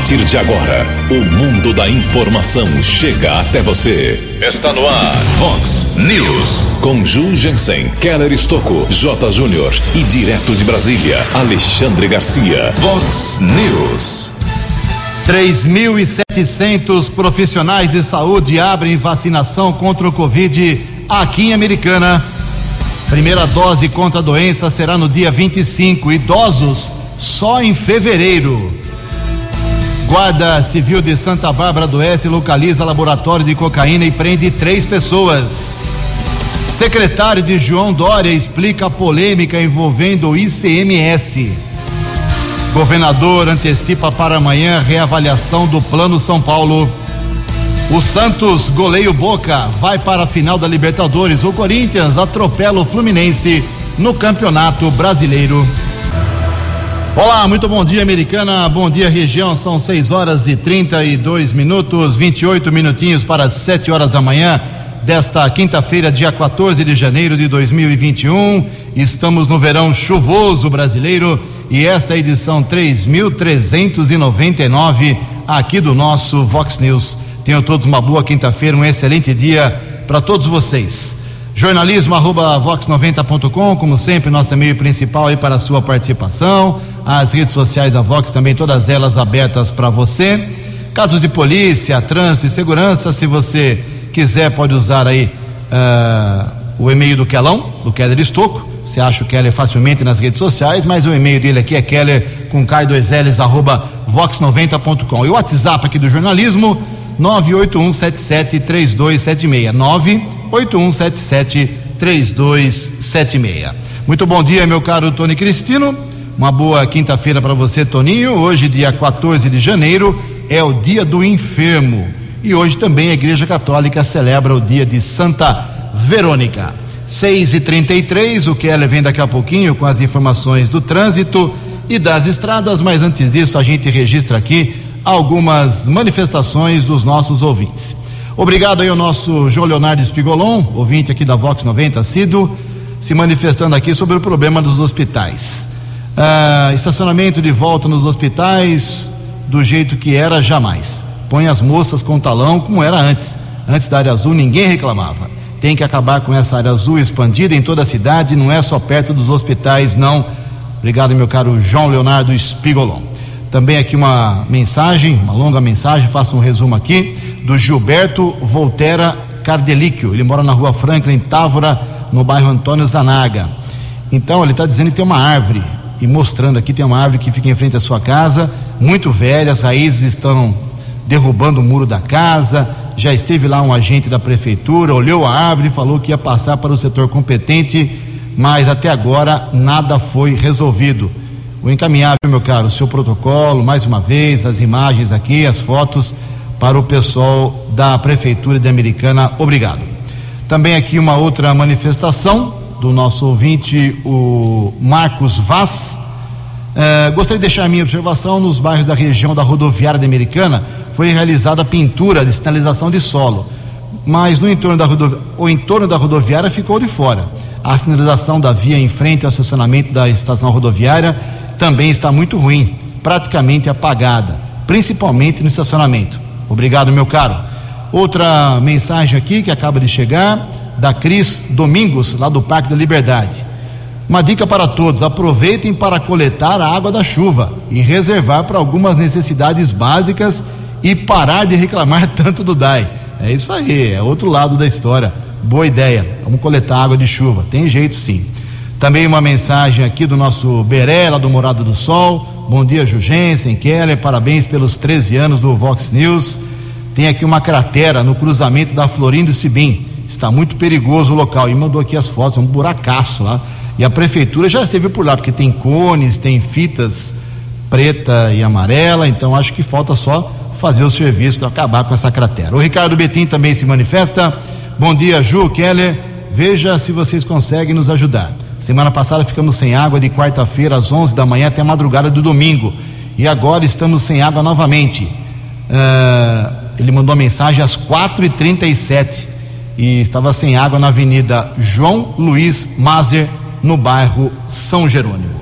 partir de agora, o mundo da informação chega até você. Está no ar, Fox News. Com Ju Jensen, Keller Estocco, J. Júnior e direto de Brasília, Alexandre Garcia. Fox News. 3.700 profissionais de saúde abrem vacinação contra o Covid aqui em Americana. Primeira dose contra a doença será no dia 25. Idosos só em fevereiro. Guarda Civil de Santa Bárbara do Oeste localiza laboratório de cocaína e prende três pessoas. Secretário de João Dória explica a polêmica envolvendo o ICMS. Governador antecipa para amanhã reavaliação do Plano São Paulo. O Santos, goleio Boca, vai para a final da Libertadores. O Corinthians atropela o Fluminense no Campeonato Brasileiro. Olá, muito bom dia, americana. Bom dia, região. São 6 horas e 32 minutos, 28 minutinhos para 7 horas da manhã desta quinta-feira, dia 14 de janeiro de 2021. Estamos no verão chuvoso brasileiro e esta é a edição 3399 aqui do nosso Vox News. Tenham todos uma boa quinta-feira, um excelente dia para todos vocês. Jornalismo arroba vox90.com, como sempre, nosso e-mail principal aí para a sua participação. As redes sociais da Vox também, todas elas abertas para você. Casos de polícia, trânsito e segurança, se você quiser, pode usar aí uh, o e-mail do Kelão, do Keller Estocco. Você acha o Keller facilmente nas redes sociais, mas o e-mail dele aqui é keller com K2Ls arroba vox90.com. E o WhatsApp aqui do jornalismo, 981773276. 981773276. Muito bom dia, meu caro Tony Cristino. Uma boa quinta-feira para você, Toninho. Hoje, dia 14 de janeiro, é o dia do enfermo. E hoje também a Igreja Católica celebra o dia de Santa Verônica. 6 e 33 o Keller vem daqui a pouquinho com as informações do trânsito e das estradas, mas antes disso a gente registra aqui algumas manifestações dos nossos ouvintes. Obrigado aí ao nosso João Leonardo Espigolon, ouvinte aqui da Vox 90, sido se manifestando aqui sobre o problema dos hospitais. Ah, estacionamento de volta nos hospitais do jeito que era jamais. Põe as moças com talão como era antes. Antes da área azul ninguém reclamava. Tem que acabar com essa área azul expandida em toda a cidade, não é só perto dos hospitais, não. Obrigado, meu caro João Leonardo Spigolon. Também aqui uma mensagem, uma longa mensagem, faço um resumo aqui, do Gilberto Volterra Cardelíquio. Ele mora na rua Franklin, Távora, no bairro Antônio Zanaga. Então, ele está dizendo que tem uma árvore, e mostrando aqui, tem uma árvore que fica em frente à sua casa, muito velha, as raízes estão derrubando o muro da casa. Já esteve lá um agente da prefeitura, olhou a árvore e falou que ia passar para o setor competente, mas até agora nada foi resolvido. Vou encaminhar, meu caro, o seu protocolo, mais uma vez, as imagens aqui, as fotos, para o pessoal da Prefeitura de Americana. Obrigado. Também aqui uma outra manifestação do nosso ouvinte, o Marcos Vaz. Eh, gostaria de deixar a minha observação nos bairros da região da rodoviária Americana. Foi realizada a pintura de sinalização de solo, mas no entorno da rodovi... o entorno da rodoviária ficou de fora. A sinalização da via em frente ao estacionamento da estação rodoviária também está muito ruim, praticamente apagada, principalmente no estacionamento. Obrigado, meu caro. Outra mensagem aqui que acaba de chegar, da Cris Domingos, lá do Parque da Liberdade. Uma dica para todos: aproveitem para coletar a água da chuva e reservar para algumas necessidades básicas e parar de reclamar tanto do DAI. É isso aí, é outro lado da história. Boa ideia. Vamos coletar água de chuva. Tem jeito sim. Também uma mensagem aqui do nosso Beré, lá do Morado do Sol. Bom dia, Jugensen, Keller, parabéns pelos 13 anos do Vox News. Tem aqui uma cratera no cruzamento da Florindo e Sibim. Está muito perigoso o local. E mandou aqui as fotos, é um buracaço lá. E a prefeitura já esteve por lá, porque tem cones, tem fitas preta e amarela, então acho que falta só fazer o serviço para acabar com essa cratera. O Ricardo Betim também se manifesta. Bom dia, Ju, Keller. Veja se vocês conseguem nos ajudar. Semana passada ficamos sem água de quarta-feira às 11 da manhã até a madrugada do domingo. E agora estamos sem água novamente. Uh, ele mandou a mensagem às 4h37 e estava sem água na Avenida João Luiz Mazer, no bairro São Jerônimo.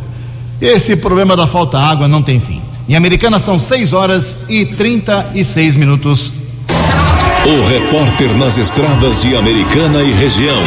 Esse problema da falta de água não tem fim. Em Americana são 6 horas e 36 minutos. O repórter nas estradas de Americana e região,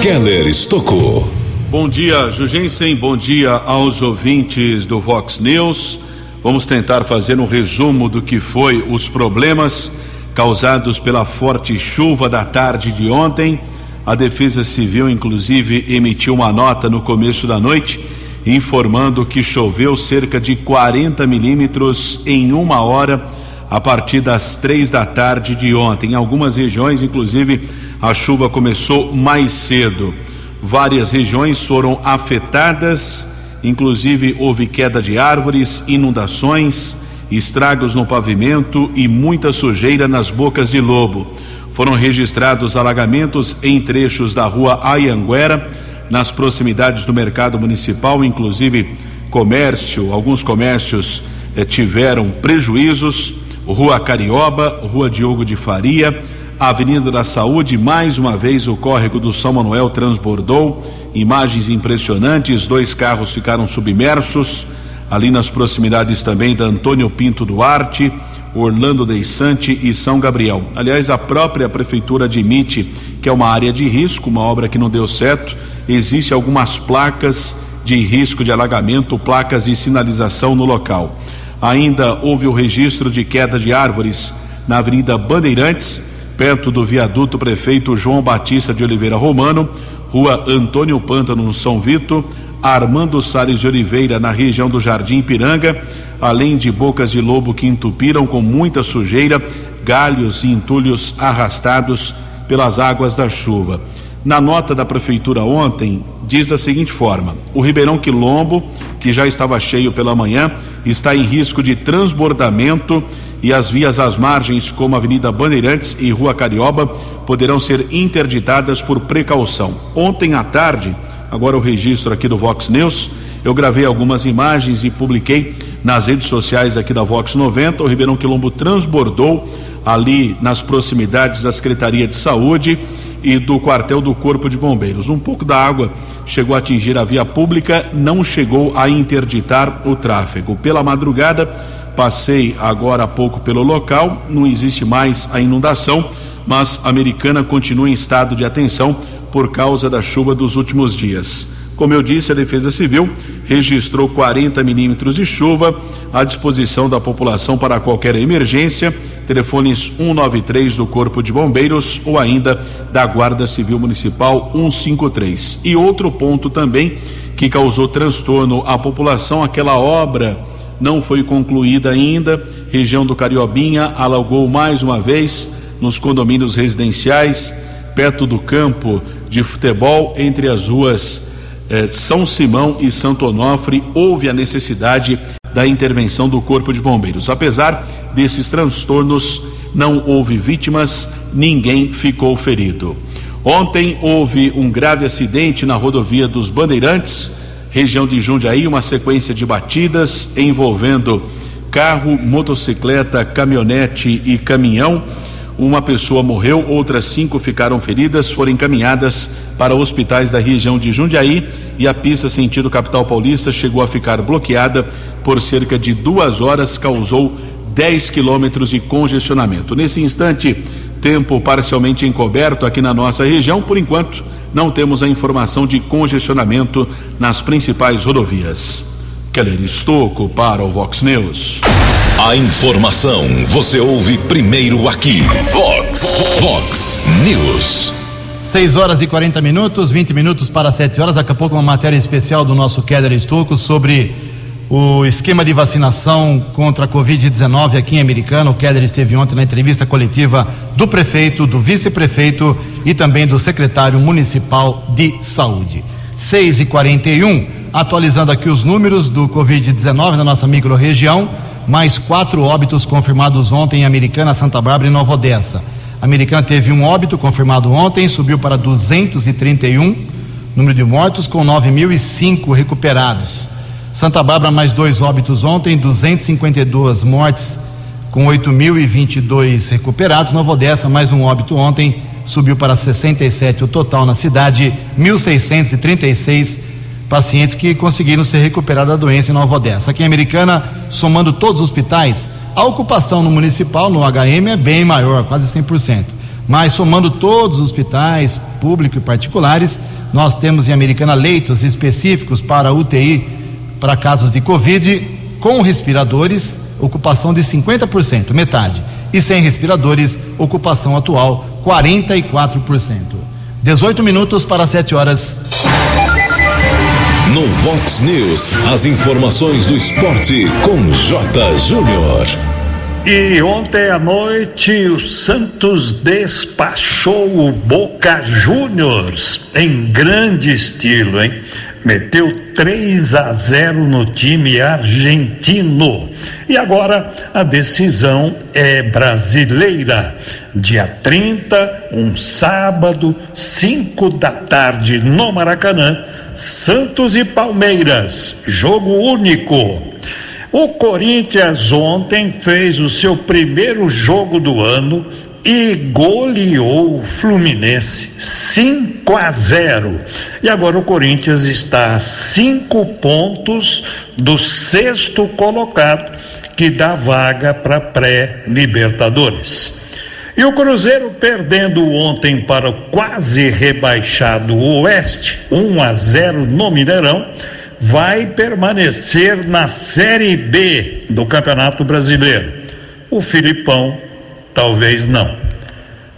Keller Estocou. Bom dia, Jugensen. Bom dia aos ouvintes do Vox News. Vamos tentar fazer um resumo do que foi os problemas causados pela forte chuva da tarde de ontem. A Defesa Civil, inclusive, emitiu uma nota no começo da noite informando que choveu cerca de 40 milímetros em uma hora a partir das três da tarde de ontem. Em algumas regiões, inclusive, a chuva começou mais cedo. Várias regiões foram afetadas, inclusive houve queda de árvores, inundações, estragos no pavimento e muita sujeira nas bocas de lobo. Foram registrados alagamentos em trechos da rua Ayanguera nas proximidades do mercado municipal, inclusive comércio, alguns comércios eh, tiveram prejuízos. Rua Carioba, Rua Diogo de Faria, Avenida da Saúde, mais uma vez o córrego do São Manuel transbordou. Imagens impressionantes, dois carros ficaram submersos. Ali nas proximidades também da Antônio Pinto Duarte, Orlando Deissante e São Gabriel. Aliás, a própria prefeitura admite que é uma área de risco, uma obra que não deu certo existem algumas placas de risco de alagamento, placas de sinalização no local. Ainda houve o registro de queda de árvores na Avenida Bandeirantes, perto do viaduto prefeito João Batista de Oliveira Romano, Rua Antônio Pântano no São Vito, Armando Salles de Oliveira na região do Jardim Piranga, além de bocas de lobo que entupiram com muita sujeira, galhos e entulhos arrastados pelas águas da chuva. Na nota da prefeitura ontem, diz da seguinte forma: o Ribeirão Quilombo, que já estava cheio pela manhã, está em risco de transbordamento e as vias às margens, como Avenida Bandeirantes e Rua Carioba, poderão ser interditadas por precaução. Ontem à tarde, agora o registro aqui do Vox News, eu gravei algumas imagens e publiquei nas redes sociais aqui da Vox 90. O Ribeirão Quilombo transbordou ali nas proximidades da Secretaria de Saúde e do quartel do Corpo de Bombeiros. Um pouco da água chegou a atingir a via pública, não chegou a interditar o tráfego. Pela madrugada, passei agora há pouco pelo local, não existe mais a inundação, mas a americana continua em estado de atenção por causa da chuva dos últimos dias. Como eu disse, a Defesa Civil registrou 40 milímetros de chuva à disposição da população para qualquer emergência. Telefones 193 do Corpo de Bombeiros ou ainda da Guarda Civil Municipal 153. E outro ponto também que causou transtorno à população, aquela obra não foi concluída ainda. Região do Cariobinha alagou mais uma vez nos condomínios residenciais, perto do campo de futebol, entre as ruas eh, São Simão e Santo Onofre, houve a necessidade da intervenção do Corpo de Bombeiros. Apesar desses transtornos, não houve vítimas, ninguém ficou ferido. Ontem houve um grave acidente na rodovia dos Bandeirantes, região de Jundiaí, uma sequência de batidas envolvendo carro, motocicleta, caminhonete e caminhão. Uma pessoa morreu, outras cinco ficaram feridas, foram encaminhadas para hospitais da região de Jundiaí e a pista sentido capital paulista chegou a ficar bloqueada por cerca de duas horas, causou 10 quilômetros de congestionamento. Nesse instante, tempo parcialmente encoberto aqui na nossa região, por enquanto, não temos a informação de congestionamento nas principais rodovias. Keller Estocco para o Vox News. A informação você ouve primeiro aqui. Vox, Vox News. 6 horas e 40 minutos, 20 minutos para 7 horas. Daqui a pouco, uma matéria especial do nosso Keller Estocco sobre o esquema de vacinação contra a Covid-19 aqui em Americana. O Keller esteve ontem na entrevista coletiva do prefeito, do vice-prefeito e também do secretário municipal de saúde. 6 e 41 atualizando aqui os números do Covid-19 na nossa microrregião. Mais quatro óbitos confirmados ontem em Americana, Santa Bárbara e Nova Odessa. A americana teve um óbito confirmado ontem, subiu para 231 número de mortos, com 9.005 recuperados. Santa Bárbara, mais dois óbitos ontem, 252 mortes, com 8.022 recuperados. Nova Odessa, mais um óbito ontem, subiu para 67 o total na cidade, 1.636 pacientes que conseguiram se recuperar da doença em Nova Odessa. Aqui em Americana, somando todos os hospitais, a ocupação no municipal, no HM, é bem maior, quase 100%. Mas somando todos os hospitais, públicos e particulares, nós temos em Americana leitos específicos para UTI, para casos de Covid, com respiradores, ocupação de 50%, metade. E sem respiradores, ocupação atual 44%. 18 minutos para 7 horas. No Vox News, as informações do esporte com J. Júnior. E ontem à noite o Santos despachou o Boca Juniors em grande estilo, hein? Meteu 3 a 0 no time argentino. E agora a decisão é brasileira. Dia 30, um sábado, 5 da tarde no Maracanã, Santos e Palmeiras, jogo único. O Corinthians ontem fez o seu primeiro jogo do ano e goleou o Fluminense 5 a 0. E agora o Corinthians está a cinco pontos do sexto colocado, que dá vaga para pré-Libertadores. E o Cruzeiro perdendo ontem para o quase rebaixado Oeste, 1 a 0 no Mineirão, vai permanecer na Série B do Campeonato Brasileiro. O Filipão talvez não.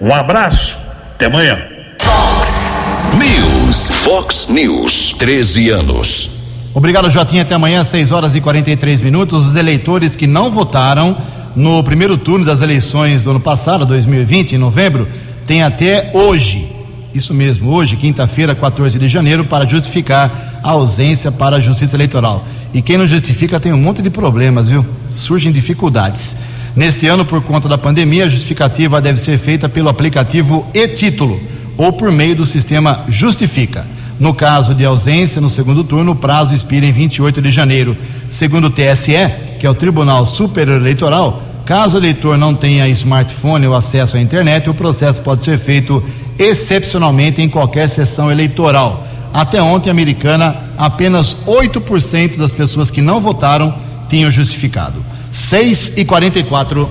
Um abraço, até amanhã. Fox News. Fox News, 13 anos. Obrigado, Jotinha. Até amanhã, 6 horas e 43 minutos. Os eleitores que não votaram no primeiro turno das eleições do ano passado, 2020, em novembro, têm até hoje, isso mesmo, hoje, quinta-feira, 14 de janeiro, para justificar a ausência para a Justiça Eleitoral. E quem não justifica tem um monte de problemas, viu? Surgem dificuldades. Neste ano, por conta da pandemia, a justificativa deve ser feita pelo aplicativo e-título ou por meio do sistema Justifica. No caso de ausência no segundo turno, o prazo expira em 28 de janeiro. Segundo o TSE, que é o Tribunal Superior Eleitoral, caso o eleitor não tenha smartphone ou acesso à internet, o processo pode ser feito excepcionalmente em qualquer sessão eleitoral. Até ontem, americana, apenas 8% das pessoas que não votaram tinham justificado. 6 e 44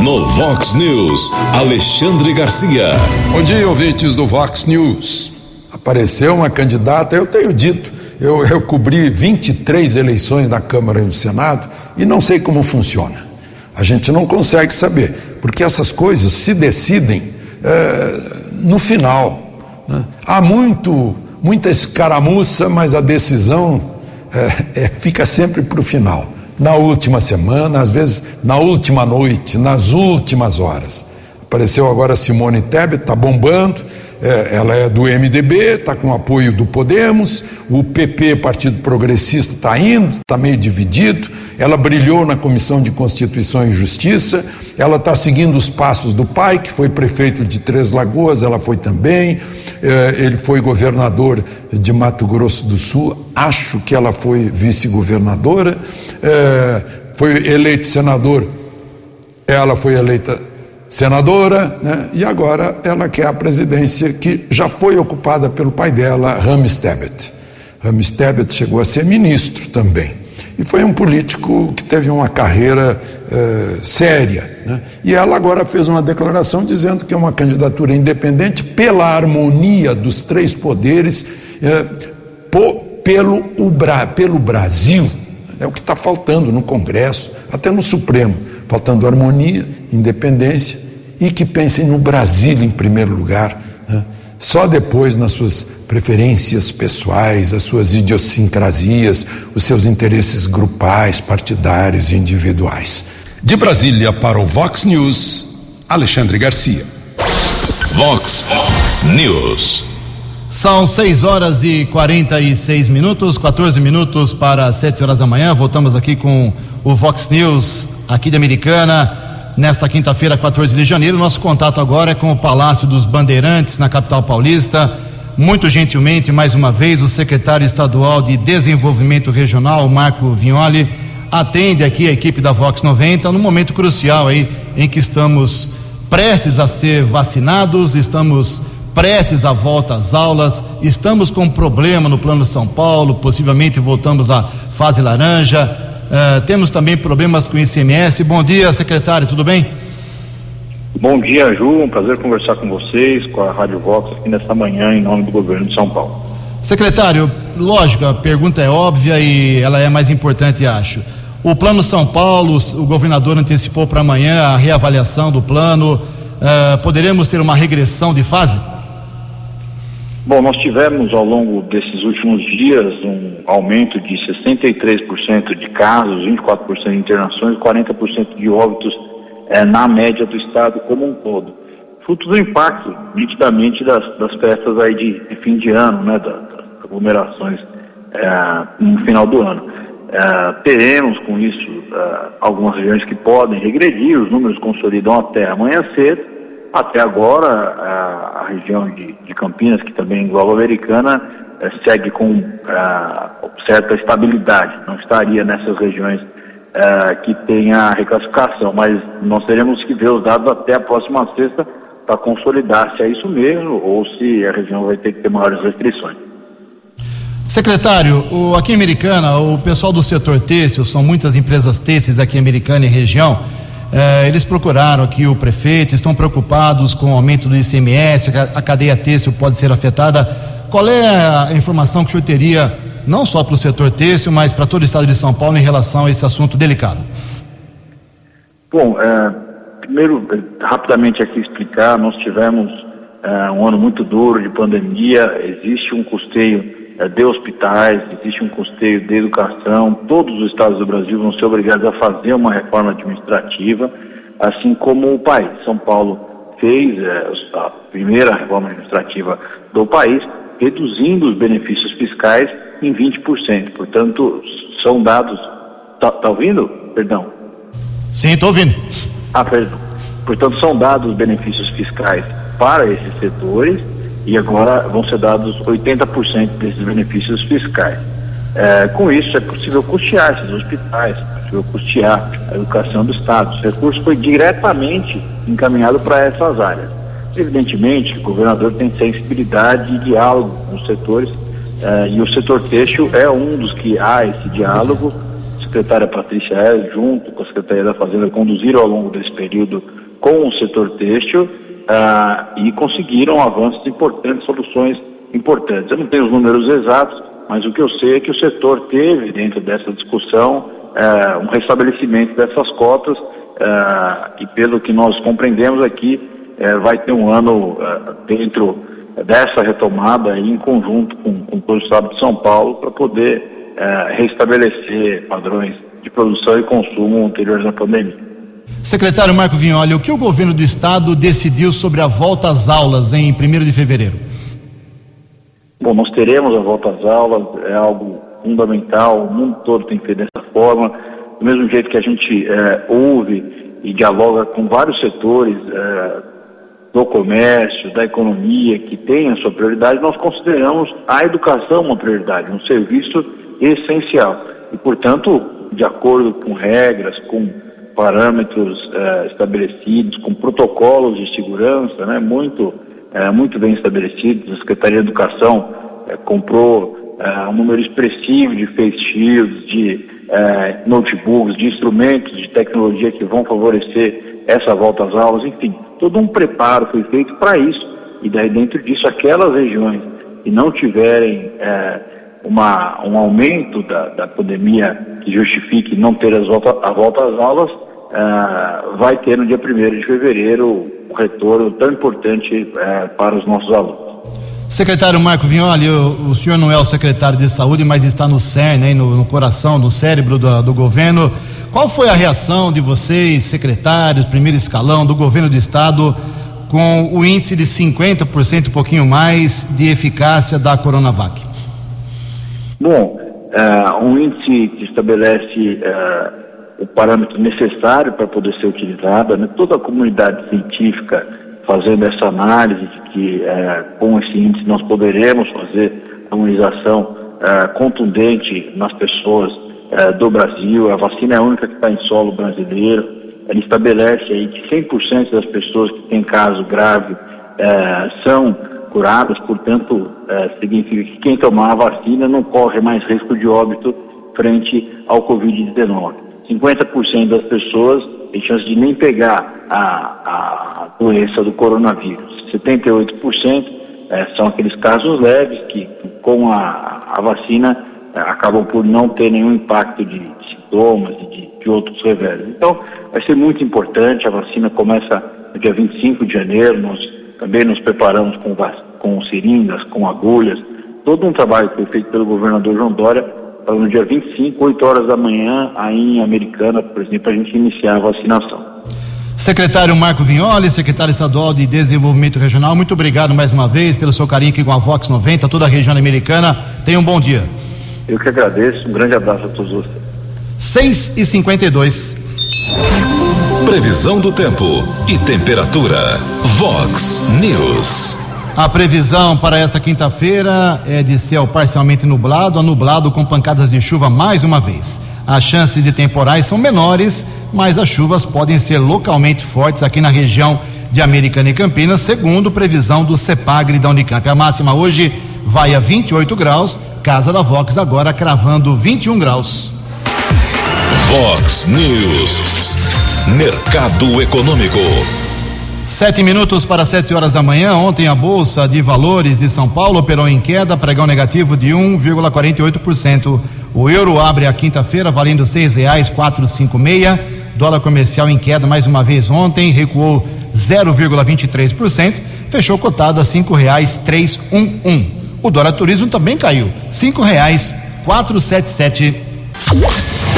No Vox News, Alexandre Garcia. Bom dia, ouvintes do Vox News. Apareceu uma candidata, eu tenho dito, eu, eu cobri 23 eleições na Câmara e no Senado e não sei como funciona. A gente não consegue saber, porque essas coisas se decidem é, no final. Né? Há muito, muita escaramuça, mas a decisão é, é, fica sempre para o final. Na última semana, às vezes na última noite, nas últimas horas. Apareceu agora Simone Tebet, está bombando, é, ela é do MDB, está com apoio do Podemos, o PP, Partido Progressista, está indo, está meio dividido. Ela brilhou na Comissão de Constituição e Justiça, ela está seguindo os passos do pai, que foi prefeito de Três Lagoas, ela foi também. É, ele foi governador de Mato Grosso do Sul, acho que ela foi vice-governadora. É, foi eleito senador, ela foi eleita senadora, né? e agora ela quer a presidência que já foi ocupada pelo pai dela, Rames Tebet. Rames Tebet chegou a ser ministro também. E foi um político que teve uma carreira eh, séria. Né? E ela agora fez uma declaração dizendo que é uma candidatura independente pela harmonia dos três poderes, eh, po, pelo, o, pelo Brasil. É o que está faltando no Congresso, até no Supremo. Faltando harmonia, independência e que pensem no Brasil em primeiro lugar, né? só depois nas suas preferências pessoais, as suas idiosincrasias, os seus interesses grupais, partidários e individuais. De Brasília para o Vox News, Alexandre Garcia. Vox News. São 6 horas e 46 minutos, 14 minutos para 7 horas da manhã. Voltamos aqui com o Vox News aqui de Americana nesta quinta-feira, 14 de janeiro. Nosso contato agora é com o Palácio dos Bandeirantes, na capital paulista. Muito gentilmente, mais uma vez, o secretário estadual de Desenvolvimento Regional, Marco Vignoli, atende aqui a equipe da Vox 90 no momento crucial aí em que estamos prestes a ser vacinados, estamos prestes à volta às aulas, estamos com problema no Plano São Paulo, possivelmente voltamos à fase laranja, uh, temos também problemas com o ICMS. Bom dia, secretário, tudo bem? Bom dia, Ju, um prazer conversar com vocês, com a Rádio Vox aqui nesta manhã, em nome do governo de São Paulo. Secretário, lógico, a pergunta é óbvia e ela é mais importante, acho. O Plano São Paulo, o governador antecipou para amanhã a reavaliação do plano. Uh, poderemos ter uma regressão de fase? Bom, nós tivemos ao longo desses últimos dias um aumento de 63% de casos, 24% de internações, 40% de óbitos eh, na média do estado como um todo. Fruto do impacto, nitidamente, das, das festas aí de, de, fim de ano, né, das, das aglomerações eh, no final do ano. Eh, teremos com isso algumas regiões que podem regredir, os números consolidam até amanhã cedo, até agora, a, a região de, de, Campinas, que também engloba a Americana, é, segue com é, certa estabilidade. Não estaria nessas regiões é, que tem a reclassificação, mas nós teremos que ver os dados até a próxima sexta para consolidar se é isso mesmo ou se a região vai ter que ter maiores restrições. Secretário, o, aqui em Americana, o pessoal do setor têxtil, são muitas empresas têxteis aqui em Americana e região, eh, eles procuraram aqui o prefeito, estão preocupados com o aumento do ICMS, a cadeia têxtil pode ser afetada. Qual é a informação que o senhor teria, não só para o setor têxtil, mas para todo o estado de São Paulo, em relação a esse assunto delicado? Bom, é, primeiro, rapidamente aqui explicar, nós tivemos é, um ano muito duro de pandemia, existe um custeio é, de hospitais, existe um custeio de educação, todos os estados do Brasil vão ser obrigados a fazer uma reforma administrativa, assim como o país. São Paulo fez é, a primeira reforma administrativa do país, reduzindo os benefícios fiscais em 20%. Portanto, são dados. Está tá ouvindo? Perdão. Sim, estou ouvindo. Ah, perdão. Portanto, são dados os benefícios fiscais para esses setores e agora vão ser dados 80% desses benefícios fiscais. É, com isso, é possível custear esses hospitais, é possível custear a educação do Estado. Esse recurso foi diretamente encaminhado para essas áreas. Evidentemente, o governador tem sensibilidade e diálogo com os setores, é, e o setor têxtil é um dos que há esse diálogo. A secretária Patrícia é, junto com a Secretaria da Fazenda, conduziram ao longo desse período com o setor têxtil ah, e conseguiram avanços importantes, soluções importantes. Eu não tenho os números exatos, mas o que eu sei é que o setor teve, dentro dessa discussão, ah, um restabelecimento dessas cotas ah, e, pelo que nós compreendemos aqui, eh, vai ter um ano ah, dentro dessa retomada em conjunto com, com todo o Estado de São Paulo para poder eh, restabelecer padrões de produção e consumo anteriores à pandemia. Secretário Marco Vignoli, o que o governo do estado decidiu sobre a volta às aulas em 1 de fevereiro? Bom, nós teremos a volta às aulas, é algo fundamental, o mundo todo tem que ser dessa forma. Do mesmo jeito que a gente é, ouve e dialoga com vários setores é, do comércio, da economia, que tem a sua prioridade, nós consideramos a educação uma prioridade, um serviço essencial. E, portanto, de acordo com regras, com parâmetros eh, estabelecidos, com protocolos de segurança né, muito, eh, muito bem estabelecidos. A Secretaria de Educação eh, comprou um número expressivo de face shields, de notebooks, de instrumentos de tecnologia que vão favorecer essa volta às aulas, enfim, todo um preparo foi feito para isso. E daí dentro disso, aquelas regiões que não tiverem uma, um aumento da, da pandemia que justifique não ter as volta, a volta às aulas, uh, vai ter no dia 1 de fevereiro um retorno tão importante uh, para os nossos alunos. Secretário Marco Vignoli, o, o, senhor não é o secretário de saúde, mas está no CERN, no, no, coração, no cérebro do, do governo. Qual foi a reação de vocês, secretários, primeiro escalão do governo do estado, com o índice de 50%, um pouquinho mais, de eficácia da Coronavac? Bom, uh, um índice que estabelece uh, o parâmetro necessário para poder ser utilizada, né? toda a comunidade científica fazendo essa análise de que uh, com esse índice nós poderemos fazer a imunização contundente nas pessoas do Brasil. A vacina é a única que está em solo brasileiro. Ele estabelece aí que 100% das pessoas que têm caso grave são curadas, portanto, é, significa que quem tomar a vacina não corre mais risco de óbito frente ao Covid-19. 50% das pessoas têm chance de nem pegar a, a doença do coronavírus. 78% é, são aqueles casos leves que, com a, a vacina, é, acabam por não ter nenhum impacto de, de sintomas e de, de outros reveses. Então, vai ser muito importante. A vacina começa no dia 25 de janeiro. Nós também nos preparamos com, com seringas, com agulhas. Todo um trabalho que foi feito pelo governador João Dória para no dia 25, 8 horas da manhã, aí em Americana, por exemplo, a gente iniciar a vacinação. Secretário Marco Vignoli, secretário estadual de Desenvolvimento Regional, muito obrigado mais uma vez pelo seu carinho aqui com a Vox 90, toda a região americana. Tenha um bom dia. Eu que agradeço, um grande abraço a todos vocês. 6 e 52 Previsão do tempo e temperatura. Vox News. A previsão para esta quinta-feira é de céu parcialmente nublado a nublado com pancadas de chuva mais uma vez. As chances de temporais são menores, mas as chuvas podem ser localmente fortes aqui na região de Americana e Campinas, segundo previsão do CEPAGRE da Unicamp. A máxima hoje vai a 28 graus, Casa da Vox agora cravando 21 graus. Vox News. Mercado Econômico. Sete minutos para sete horas da manhã. Ontem a Bolsa de Valores de São Paulo operou em queda, pregão negativo de 1,48%. O euro abre a quinta-feira valendo seis reais quatro cinco meia. Dólar comercial em queda mais uma vez ontem, recuou 0,23%, fechou cotado a cinco reais três um, um. O dólar turismo também caiu, cinco reais quatro sete sete.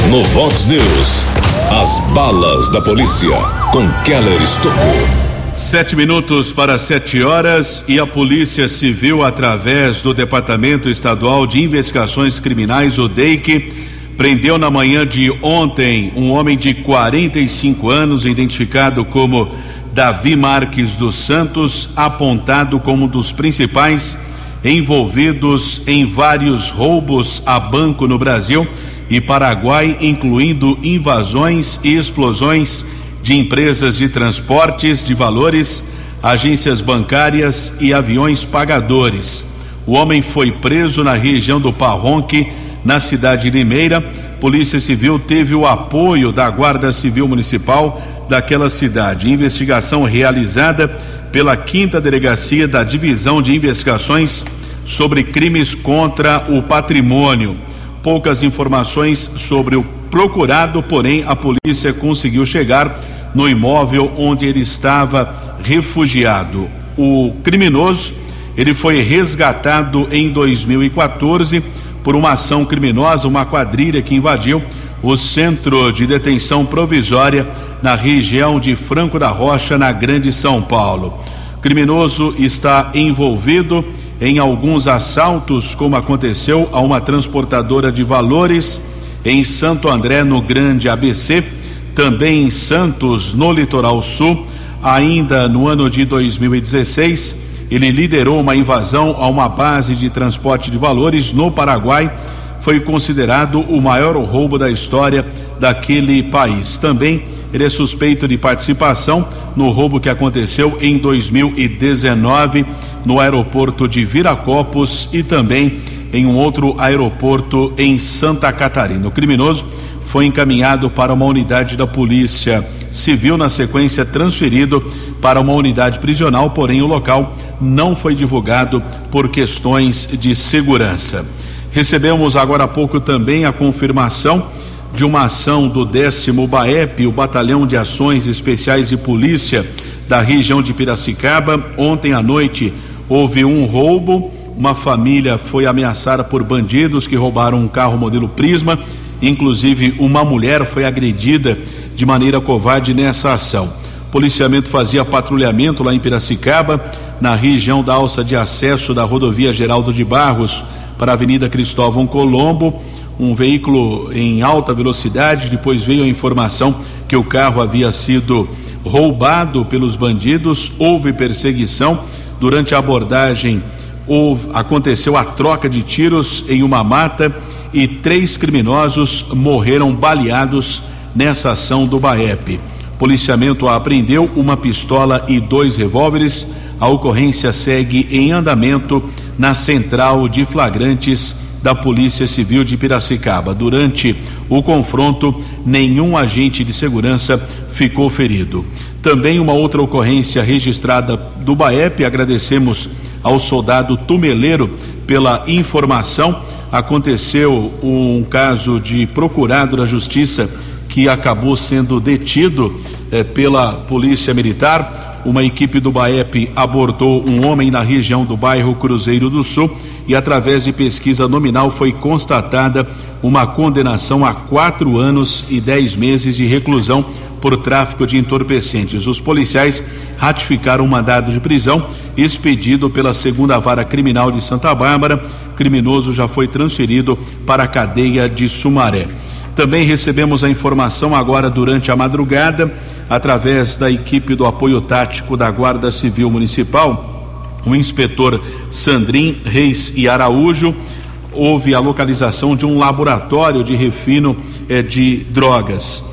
No Vox News, as balas da polícia com Keller Estocou. Sete minutos para sete horas e a Polícia Civil, através do Departamento Estadual de Investigações Criminais, o DEIC, prendeu na manhã de ontem um homem de 45 anos, identificado como Davi Marques dos Santos, apontado como um dos principais envolvidos em vários roubos a banco no Brasil e Paraguai, incluindo invasões e explosões de empresas de transportes de valores, agências bancárias e aviões pagadores. O homem foi preso na região do Parronque, na cidade de Limeira. Polícia Civil teve o apoio da Guarda Civil Municipal daquela cidade. Investigação realizada pela quinta delegacia da Divisão de Investigações sobre Crimes contra o Patrimônio poucas informações sobre o procurado, porém a polícia conseguiu chegar no imóvel onde ele estava refugiado. O criminoso, ele foi resgatado em 2014 por uma ação criminosa, uma quadrilha que invadiu o centro de detenção provisória na região de Franco da Rocha, na Grande São Paulo. O criminoso está envolvido em alguns assaltos, como aconteceu a uma transportadora de valores em Santo André, no Grande ABC, também em Santos, no Litoral Sul. Ainda no ano de 2016, ele liderou uma invasão a uma base de transporte de valores no Paraguai. Foi considerado o maior roubo da história daquele país. Também ele é suspeito de participação no roubo que aconteceu em 2019 no aeroporto de Viracopos e também em um outro aeroporto em Santa Catarina. O criminoso foi encaminhado para uma unidade da Polícia Civil, na sequência transferido para uma unidade prisional, porém o local não foi divulgado por questões de segurança. Recebemos agora há pouco também a confirmação de uma ação do décimo BAEP, o Batalhão de Ações Especiais de Polícia da região de Piracicaba. Ontem à noite houve um roubo, uma família foi ameaçada por bandidos que roubaram um carro modelo Prisma, inclusive uma mulher foi agredida de maneira covarde nessa ação. O policiamento fazia patrulhamento lá em Piracicaba, na região da alça de acesso da rodovia Geraldo de Barros para a Avenida Cristóvão Colombo um veículo em alta velocidade. Depois veio a informação que o carro havia sido roubado pelos bandidos. Houve perseguição. Durante a abordagem, houve, aconteceu a troca de tiros em uma mata e três criminosos morreram baleados nessa ação do BAEP. Policiamento apreendeu uma pistola e dois revólveres A ocorrência segue em andamento na central de flagrantes da Polícia Civil de Piracicaba. Durante o confronto, nenhum agente de segurança ficou ferido. Também uma outra ocorrência registrada do BAEP, agradecemos ao soldado Tumeleiro pela informação. Aconteceu um caso de procurado da Justiça que acabou sendo detido eh, pela Polícia Militar. Uma equipe do BAEP abordou um homem na região do bairro Cruzeiro do Sul e, através de pesquisa nominal, foi constatada uma condenação a quatro anos e dez meses de reclusão por tráfico de entorpecentes. Os policiais ratificaram um mandado de prisão expedido pela segunda vara criminal de Santa Bárbara. Criminoso já foi transferido para a cadeia de Sumaré. Também recebemos a informação agora durante a madrugada, através da equipe do apoio tático da Guarda Civil Municipal, o inspetor Sandrin Reis e Araújo, houve a localização de um laboratório de refino eh, de drogas.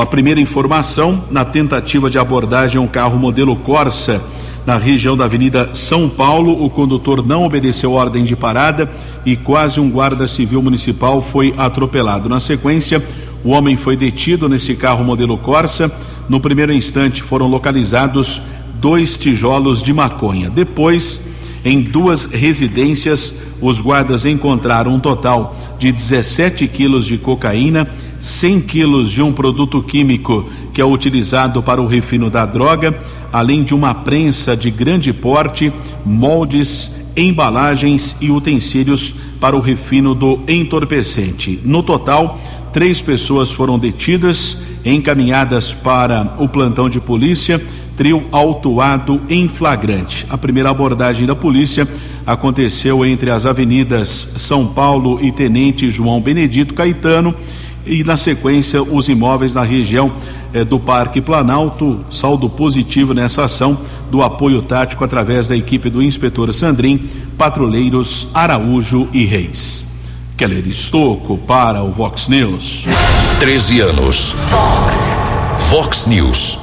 A primeira informação, na tentativa de abordagem a um carro modelo Corsa na região da Avenida São Paulo, o condutor não obedeceu ordem de parada e quase um guarda civil municipal foi atropelado. Na sequência, o homem foi detido nesse carro modelo Corsa. No primeiro instante, foram localizados dois tijolos de maconha. Depois, em duas residências, os guardas encontraram um total de 17 quilos de cocaína, 100 quilos de um produto químico que é utilizado para o refino da droga, além de uma prensa de grande porte, moldes, embalagens e utensílios para o refino do entorpecente. No total, três pessoas foram detidas, encaminhadas para o plantão de polícia trio autuado em flagrante. A primeira abordagem da polícia aconteceu entre as avenidas São Paulo e Tenente João Benedito Caetano e na sequência os imóveis na região eh, do Parque Planalto, saldo positivo nessa ação do apoio tático através da equipe do inspetor Sandrin, patrulheiros Araújo e Reis. Keller Estocco para o Vox News. 13 anos. Fox. Fox News.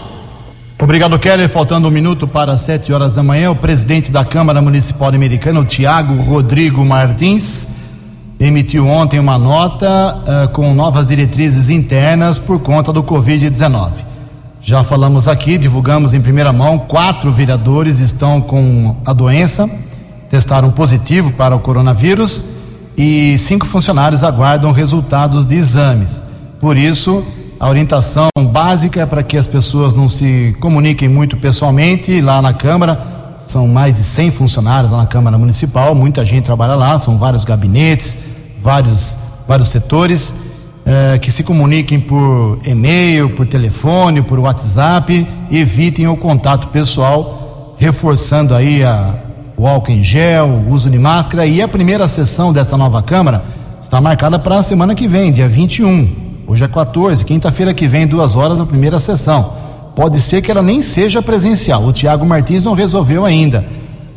Obrigado, Keller. Faltando um minuto para sete horas da manhã, o presidente da Câmara Municipal Americana, o Tiago Rodrigo Martins, emitiu ontem uma nota uh, com novas diretrizes internas por conta do Covid-19. Já falamos aqui, divulgamos em primeira mão, quatro vereadores estão com a doença, testaram positivo para o coronavírus e cinco funcionários aguardam resultados de exames. Por isso, a orientação básica é para que as pessoas não se comuniquem muito pessoalmente lá na Câmara. São mais de 100 funcionários lá na Câmara Municipal, muita gente trabalha lá, são vários gabinetes, vários, vários setores. É, que se comuniquem por e-mail, por telefone, por WhatsApp, evitem o contato pessoal, reforçando aí a, o álcool em gel, o uso de máscara. E a primeira sessão dessa nova Câmara está marcada para a semana que vem, dia 21 Hoje é 14, quinta-feira que vem, duas horas, a primeira sessão. Pode ser que ela nem seja presencial. O Tiago Martins não resolveu ainda.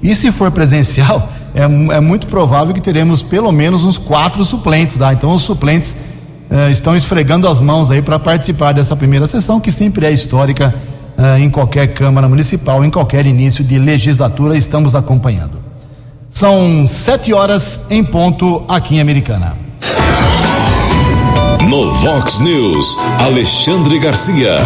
E se for presencial, é, é, muito provável que teremos pelo menos uns quatro suplentes, tá? Então os suplentes eh, estão esfregando as mãos aí para participar dessa primeira sessão, que sempre é histórica eh, em qualquer Câmara Municipal, em qualquer início de legislatura, estamos acompanhando. São sete horas em ponto aqui em Americana. No Vox News, Alexandre Garcia.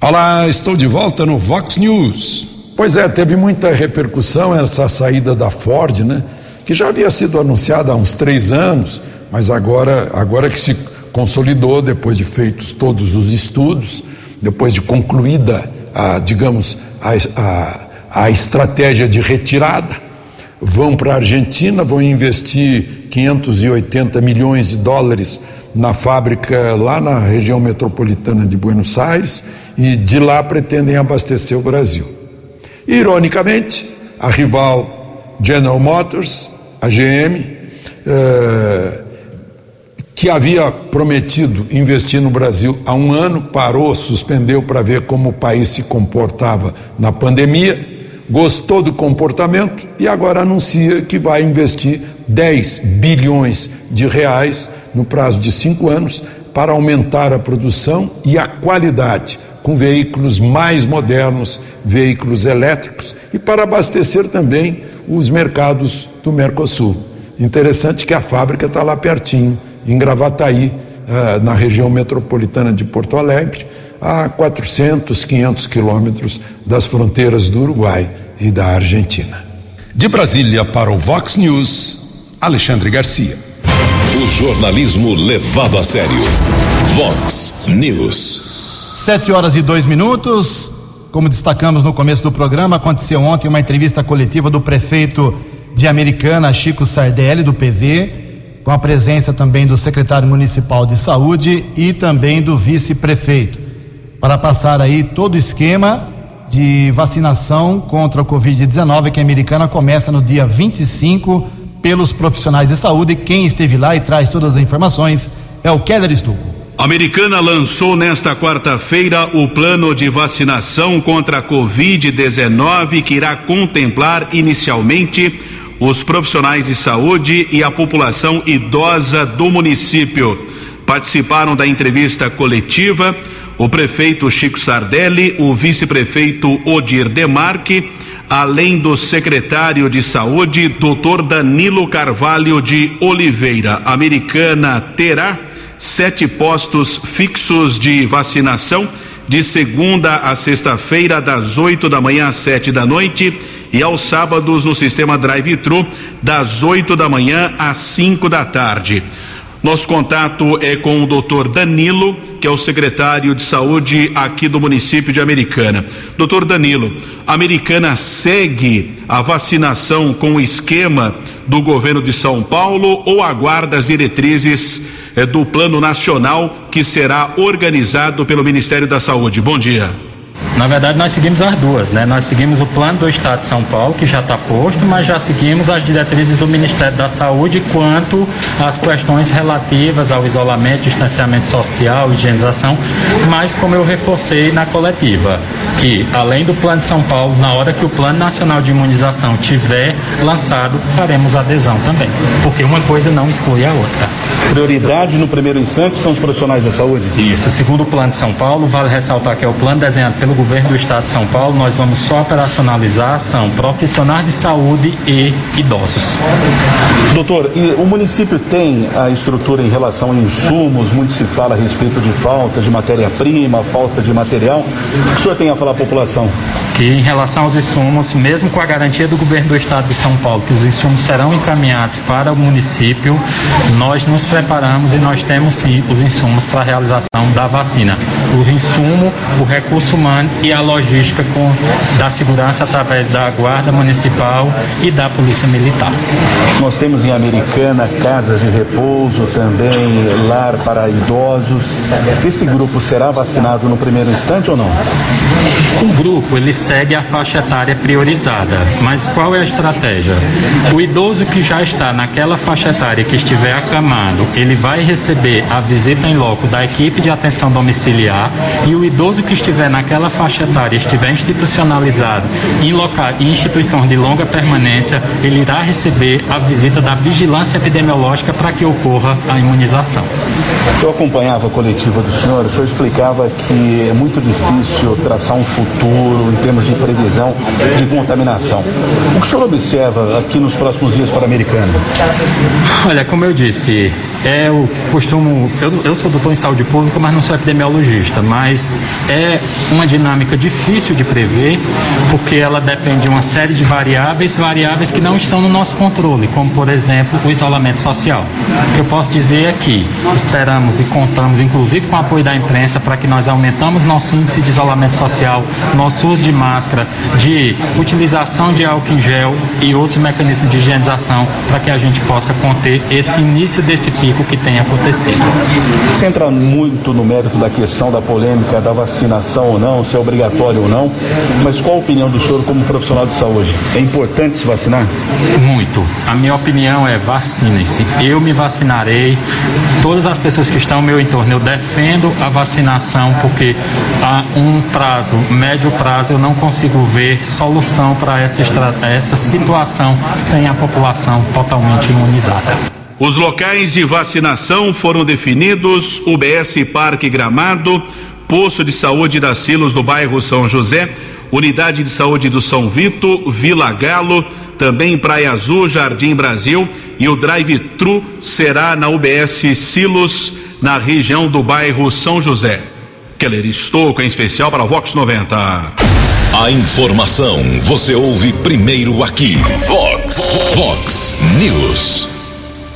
Olá, estou de volta no Vox News. Pois é, teve muita repercussão essa saída da Ford, né? Que já havia sido anunciada há uns três anos, mas agora, agora que se consolidou, depois de feitos todos os estudos, depois de concluída, a, digamos, a, a, a estratégia de retirada, vão para a Argentina, vão investir 580 milhões de dólares na fábrica lá na região metropolitana de Buenos Aires e de lá pretendem abastecer o Brasil. Ironicamente, a rival General Motors, a GM, eh, que havia prometido investir no Brasil há um ano, parou, suspendeu para ver como o país se comportava na pandemia, gostou do comportamento e agora anuncia que vai investir 10 bilhões de reais no prazo de cinco anos para aumentar a produção e a qualidade com veículos mais modernos, veículos elétricos e para abastecer também os mercados do Mercosul. Interessante que a fábrica está lá pertinho, em Gravataí, eh, na região metropolitana de Porto Alegre, a 400, 500 quilômetros das fronteiras do Uruguai e da Argentina. De Brasília para o Vox News, Alexandre Garcia. O jornalismo levado a sério. Vox News. Sete horas e dois minutos. Como destacamos no começo do programa, aconteceu ontem uma entrevista coletiva do prefeito de Americana, Chico Sardelli, do PV, com a presença também do secretário municipal de saúde e também do vice-prefeito, para passar aí todo o esquema de vacinação contra o Covid-19 que a Americana começa no dia 25 pelos profissionais de saúde. Quem esteve lá e traz todas as informações é o Keller Estupro. Americana lançou nesta quarta-feira o plano de vacinação contra a Covid-19 que irá contemplar inicialmente os profissionais de saúde e a população idosa do município. Participaram da entrevista coletiva o prefeito Chico Sardelli, o vice-prefeito Odir Demarque, além do secretário de saúde, doutor Danilo Carvalho de Oliveira. Americana terá sete postos fixos de vacinação de segunda a sexta-feira, das 8 da manhã às sete da noite, e aos sábados no sistema drive-thru, das 8 da manhã às 5 da tarde. Nosso contato é com o doutor Danilo, que é o secretário de saúde aqui do município de Americana. Doutor Danilo, a Americana segue a vacinação com o esquema do governo de São Paulo ou aguarda as diretrizes eh, do Plano Nacional que será organizado pelo Ministério da Saúde? Bom dia. Na verdade, nós seguimos as duas, né? Nós seguimos o plano do Estado de São Paulo, que já está posto, mas já seguimos as diretrizes do Ministério da Saúde quanto às questões relativas ao isolamento, distanciamento social, higienização, mas como eu reforcei na coletiva, que além do plano de São Paulo, na hora que o Plano Nacional de Imunização tiver lançado, faremos adesão também, porque uma coisa não exclui a outra. Prioridade no primeiro instante são os profissionais da saúde? Isso, segundo o plano de São Paulo, vale ressaltar que é o plano desenhado pelo governo do estado de São Paulo, nós vamos só operacionalizar ação profissionais de saúde e idosos. Doutor, o município tem a estrutura em relação a insumos, muito se fala a respeito de falta de matéria-prima, falta de material. O que o senhor tem a falar à população? Que em relação aos insumos, mesmo com a garantia do governo do estado de São Paulo, que os insumos serão encaminhados para o município, nós nos preparamos e nós temos sim os insumos para a realização da vacina. O insumo, o recurso humano e a logística com, da segurança através da Guarda Municipal e da Polícia Militar. Nós temos em Americana casas de repouso, também lar para idosos. Esse grupo será vacinado no primeiro instante ou não? O grupo ele segue a faixa etária priorizada, mas qual é a estratégia? O idoso que já está naquela faixa etária que estiver acamado, ele vai receber a visita em loco da equipe de atenção domiciliar e o idoso que estiver naquela faixa etária estiver institucionalizado em, local, em instituições de longa permanência, ele irá receber a visita da vigilância epidemiológica para que ocorra a imunização. Eu acompanhava a coletiva do senhor, o senhor explicava que é muito difícil traçar um futuro em termos de previsão de contaminação. O que o senhor observa aqui nos próximos dias para a Americana? Olha, como eu disse, é o costumo. Eu, eu sou doutor em saúde pública, mas não sou epidemiologista, mas é uma dinâmica difícil de prever, porque ela depende de uma série de variáveis, variáveis que não estão no nosso controle, como por exemplo o isolamento social. O que eu posso dizer é que esperamos e contamos, inclusive com o apoio da imprensa, para que nós aumentamos nosso índice de isolamento social, nosso uso de máscara, de utilização de álcool em gel e outros mecanismos de higienização, para que a gente possa conter esse início desse pico que tem acontecido. Você entra muito no mérito da questão da polêmica da vacinação ou não, se é obrigatório ou não, mas qual a opinião do senhor como profissional de saúde? É importante se vacinar? Muito. A minha opinião é vacinem-se. Eu me vacinarei. Todas as pessoas que estão ao meu entorno, eu defendo a vacinação porque a um prazo, médio prazo, eu não consigo ver solução para essa, essa situação sem a população totalmente imunizada. Os locais de vacinação foram definidos: UBS Parque Gramado, posto de saúde da Silos do bairro São José, unidade de saúde do São Vito, Vila Galo, também Praia Azul, Jardim Brasil e o drive-thru será na UBS Silos, na região do bairro São José. Keller Estouco, em especial para Vox 90. A informação você ouve primeiro aqui. Vox, Vox News.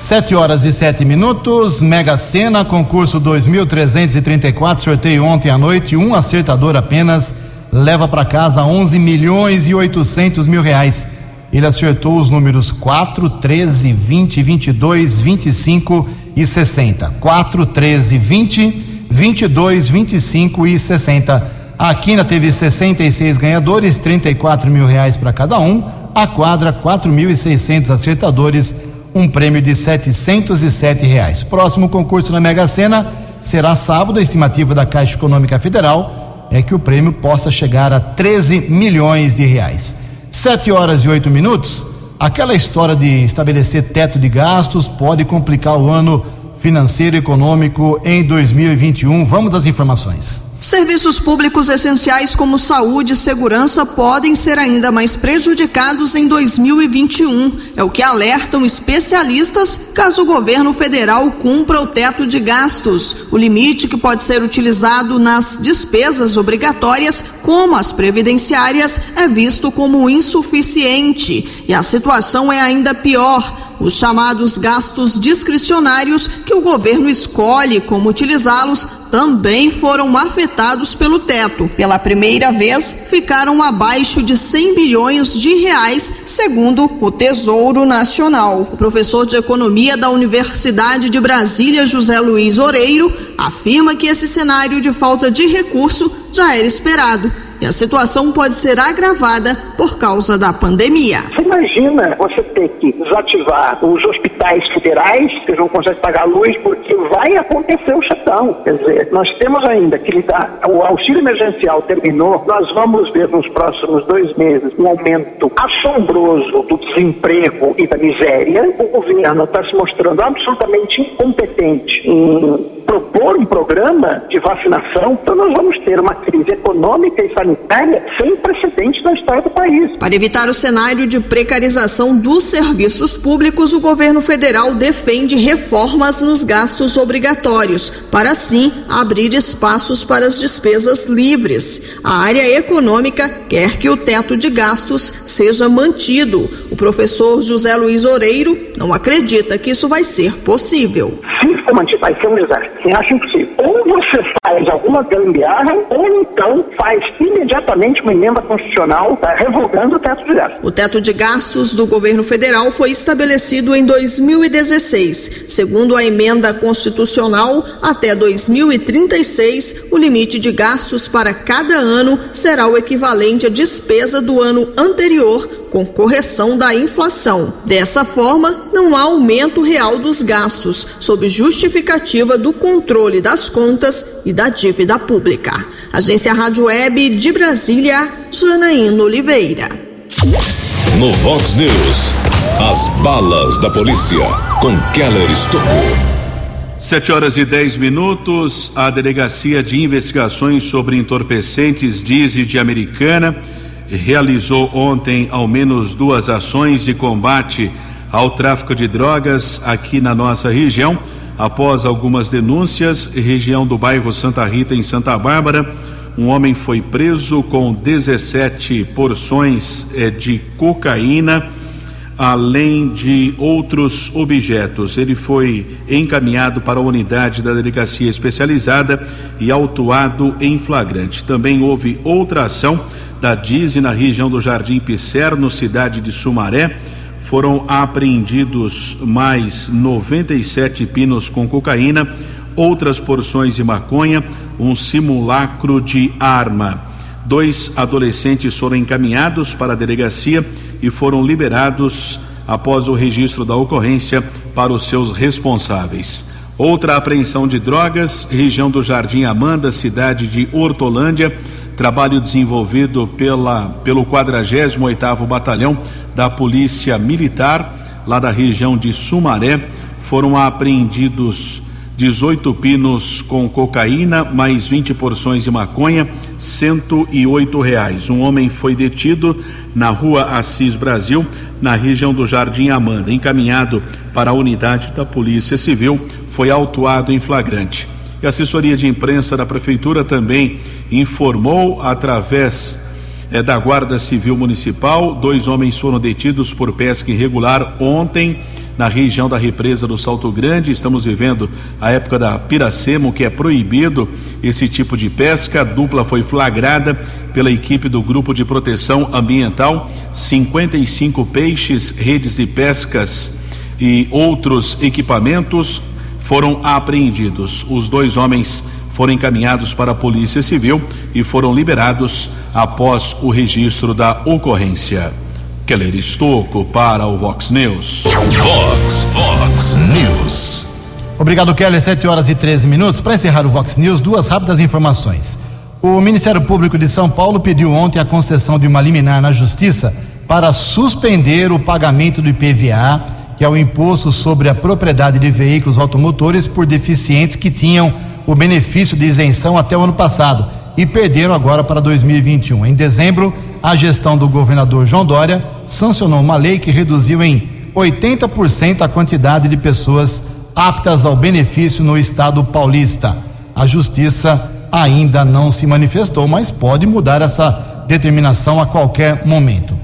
Sete horas e sete minutos, Mega Sena, concurso 2.334, sorteio ontem à noite, um acertador apenas leva para casa 11 milhões e 800 mil reais. Ele acertou os números 4, 13, 20, 22, 25 e 60. 4, 13, 20, 22, 25 e 60. A Quina teve 66 ganhadores, 34 mil reais para cada um. A quadra, 4.600 acertadores, um prêmio de 707 reais. Próximo concurso na Mega Sena será sábado. A estimativa da Caixa Econômica Federal é que o prêmio possa chegar a 13 milhões de reais. Sete horas e oito minutos. Aquela história de estabelecer teto de gastos pode complicar o ano financeiro e econômico em 2021. Vamos às informações. Serviços públicos essenciais como saúde e segurança podem ser ainda mais prejudicados em 2021. É o que alertam especialistas caso o governo federal cumpra o teto de gastos. O limite que pode ser utilizado nas despesas obrigatórias, como as previdenciárias, é visto como insuficiente. E a situação é ainda pior os chamados gastos discricionários que o governo escolhe como utilizá-los também foram afetados pelo teto. Pela primeira vez, ficaram abaixo de 100 bilhões de reais, segundo o Tesouro Nacional. O professor de economia da Universidade de Brasília, José Luiz Oreiro, afirma que esse cenário de falta de recurso já era esperado e a situação pode ser agravada por causa da pandemia. Você imagina você ter que desativar os hospitais federais, que não conseguem pagar luz, porque vai acontecer o shutdown. Quer dizer, nós temos ainda que lidar, o auxílio emergencial terminou, nós vamos ver nos próximos dois meses um aumento assombroso do desemprego e da miséria. O governo está se mostrando absolutamente incompetente em propor um programa de vacinação, então nós vamos ter uma crise econômica e sanitária sem precedentes na história do país. Para evitar o cenário de precarização dos serviços públicos, o governo federal defende reformas nos gastos obrigatórios, para assim abrir espaços para as despesas livres. A área econômica quer que o teto de gastos seja mantido. O professor José Luiz Oreiro não acredita que isso vai ser possível. Se for mantido, vai ser um desastre. Você acha impossível. Ou você faz alguma gambiarra, ou então faz imediatamente uma emenda constitucional tá, revogando o teto de gastos. O teto de gastos do governo federal foi estabelecido em 2016. Segundo a emenda constitucional, até 2036, o limite de gastos para cada ano será o equivalente à despesa do ano anterior com correção da inflação. Dessa forma, não há aumento real dos gastos, sob justificativa do controle das contas e da dívida pública. Agência Rádio Web de Brasília, Janaína Oliveira. No Vox News, as balas da polícia com Keller Estocou. Sete horas e dez minutos, a Delegacia de Investigações sobre Entorpecentes Dize de Americana realizou ontem ao menos duas ações de combate ao tráfico de drogas aqui na nossa região. Após algumas denúncias, região do bairro Santa Rita, em Santa Bárbara, um homem foi preso com 17 porções eh, de cocaína, além de outros objetos. Ele foi encaminhado para a unidade da delegacia especializada e autuado em flagrante. Também houve outra ação da Dize na região do Jardim Pisserno, cidade de Sumaré. Foram apreendidos mais 97 pinos com cocaína, outras porções de maconha, um simulacro de arma. Dois adolescentes foram encaminhados para a delegacia e foram liberados após o registro da ocorrência para os seus responsáveis. Outra apreensão de drogas, região do Jardim Amanda, cidade de Hortolândia trabalho desenvolvido pela, pelo 48º Batalhão da Polícia Militar, lá da região de Sumaré, foram apreendidos 18 pinos com cocaína, mais 20 porções de maconha, 108 reais. Um homem foi detido na rua Assis Brasil, na região do Jardim Amanda, encaminhado para a unidade da Polícia Civil, foi autuado em flagrante. E a assessoria de imprensa da Prefeitura também informou, através é, da Guarda Civil Municipal, dois homens foram detidos por pesca irregular ontem na região da represa do Salto Grande. Estamos vivendo a época da piracema, que é proibido esse tipo de pesca. A dupla foi flagrada pela equipe do Grupo de Proteção Ambiental. 55 peixes, redes de pescas e outros equipamentos foram apreendidos. Os dois homens foram encaminhados para a Polícia Civil e foram liberados após o registro da ocorrência. Keller Estocco para o Vox News. Vox, Vox News. Obrigado, Keller. 7 horas e 13 minutos. Para encerrar o Vox News, duas rápidas informações. O Ministério Público de São Paulo pediu ontem a concessão de uma liminar na Justiça para suspender o pagamento do IPVA, que é o imposto sobre a propriedade de veículos automotores por deficientes que tinham o benefício de isenção até o ano passado e perderam agora para 2021. Em dezembro, a gestão do governador João Dória sancionou uma lei que reduziu em 80% a quantidade de pessoas aptas ao benefício no estado paulista. A justiça ainda não se manifestou, mas pode mudar essa determinação a qualquer momento.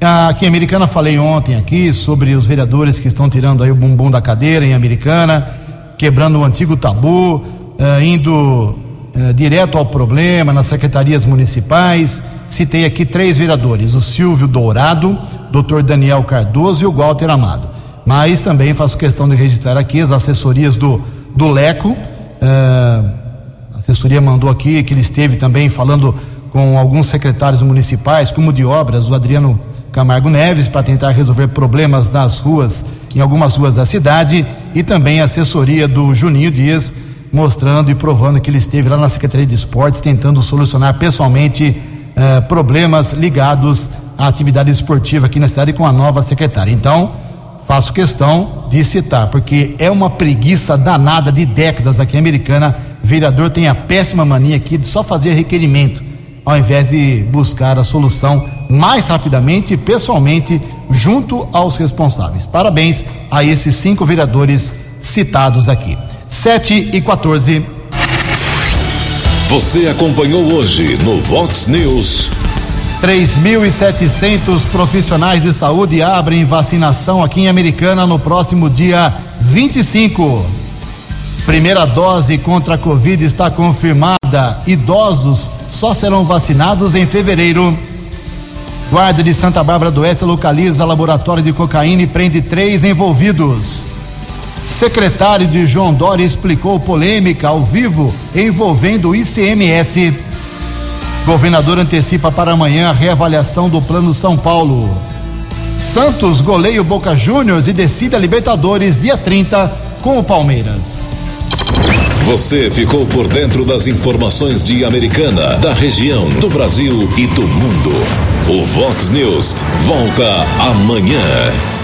Aqui em Americana falei ontem aqui sobre os vereadores que estão tirando aí o bumbum da cadeira em Americana, quebrando o antigo tabu, eh, indo eh, direto ao problema nas secretarias municipais citei aqui três vereadores: o Silvio Dourado, Dr. Daniel Cardoso e o Walter Amado. Mas também faço questão de registrar aqui as assessorias do, do Leco. É, a assessoria mandou aqui que ele esteve também falando com alguns secretários municipais, como de obras, o Adriano Camargo Neves, para tentar resolver problemas nas ruas, em algumas ruas da cidade, e também a assessoria do Juninho Dias, mostrando e provando que ele esteve lá na Secretaria de Esportes, tentando solucionar pessoalmente eh, problemas ligados à atividade esportiva aqui na cidade com a nova secretária. Então, faço questão de citar, porque é uma preguiça danada de décadas aqui Americana. O vereador tem a péssima mania aqui de só fazer requerimento, ao invés de buscar a solução mais rapidamente e pessoalmente junto aos responsáveis. Parabéns a esses cinco vereadores citados aqui. 7 e 14. Você acompanhou hoje no Vox News. 3.700 profissionais de saúde abrem vacinação aqui em Americana no próximo dia 25. Primeira dose contra a Covid está confirmada. Idosos só serão vacinados em fevereiro. Guarda de Santa Bárbara do Oeste localiza laboratório de cocaína e prende três envolvidos. Secretário de João Dória explicou polêmica ao vivo envolvendo o ICMS. Governador antecipa para amanhã a reavaliação do Plano São Paulo. Santos goleia o Boca Juniors e decide a Libertadores dia 30 com o Palmeiras. Você ficou por dentro das informações de Americana, da região, do Brasil e do mundo. O Vox News volta amanhã.